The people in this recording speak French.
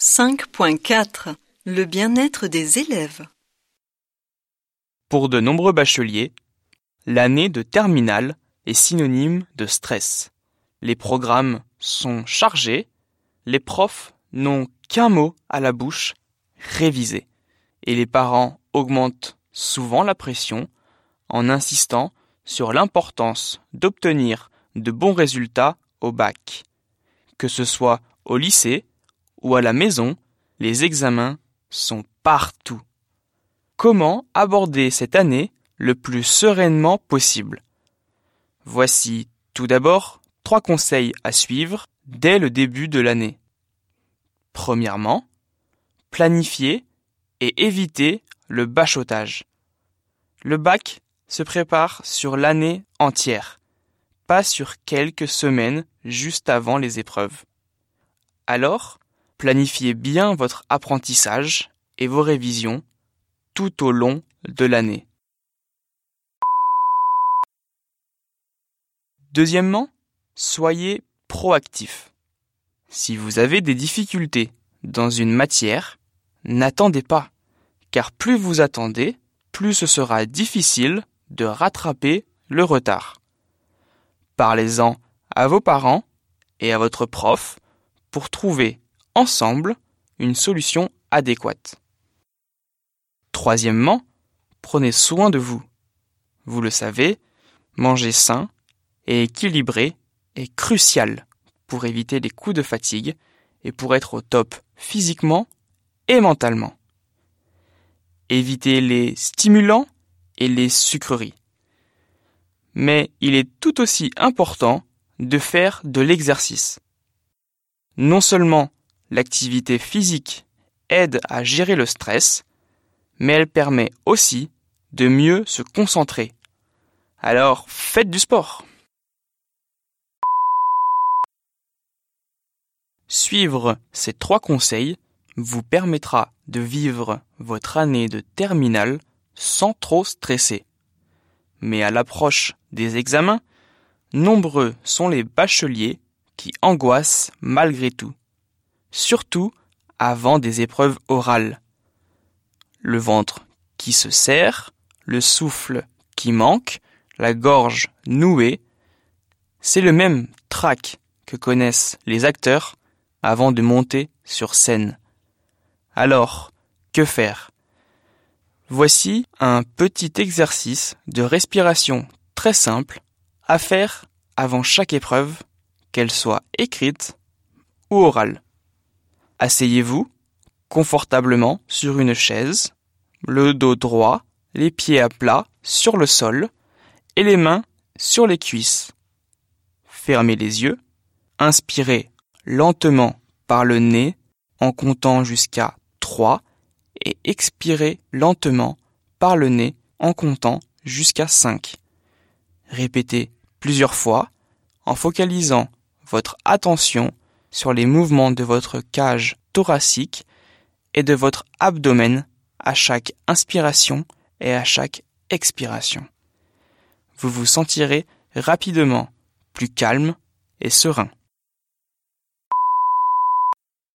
5.4 Le bien-être des élèves. Pour de nombreux bacheliers, l'année de terminale est synonyme de stress. Les programmes sont chargés, les profs n'ont qu'un mot à la bouche, réviser. Et les parents augmentent souvent la pression en insistant sur l'importance d'obtenir de bons résultats au bac. Que ce soit au lycée ou à la maison, les examens sont partout. Comment aborder cette année le plus sereinement possible? Voici tout d'abord trois conseils à suivre dès le début de l'année. Premièrement, planifier et éviter le bachotage. Le bac se prépare sur l'année entière, pas sur quelques semaines juste avant les épreuves. Alors, planifiez bien votre apprentissage et vos révisions tout au long de l'année. Deuxièmement, soyez proactif. Si vous avez des difficultés dans une matière, n'attendez pas, car plus vous attendez, plus ce sera difficile de rattraper le retard. Parlez-en à vos parents et à votre prof pour trouver ensemble une solution adéquate. Troisièmement, prenez soin de vous. Vous le savez, manger sain et équilibré est crucial pour éviter les coups de fatigue et pour être au top physiquement et mentalement. Évitez les stimulants et les sucreries. Mais il est tout aussi important de faire de l'exercice. Non seulement l'activité physique aide à gérer le stress, mais elle permet aussi de mieux se concentrer. Alors faites du sport. Suivre ces trois conseils vous permettra de vivre votre année de terminale sans trop stresser. Mais à l'approche des examens, nombreux sont les bacheliers qui angoissent malgré tout, surtout avant des épreuves orales. Le ventre qui se serre, le souffle qui manque, la gorge nouée, c'est le même trac que connaissent les acteurs avant de monter sur scène. Alors, que faire? Voici un petit exercice de respiration très simple à faire avant chaque épreuve, qu'elle soit écrite ou orale. Asseyez-vous confortablement sur une chaise, le dos droit, les pieds à plat sur le sol et les mains sur les cuisses. Fermez les yeux, inspirez lentement par le nez en comptant jusqu'à 3 et expirez lentement par le nez en comptant jusqu'à 5. Répétez plusieurs fois en focalisant votre attention sur les mouvements de votre cage thoracique et de votre abdomen à chaque inspiration et à chaque expiration. Vous vous sentirez rapidement plus calme et serein.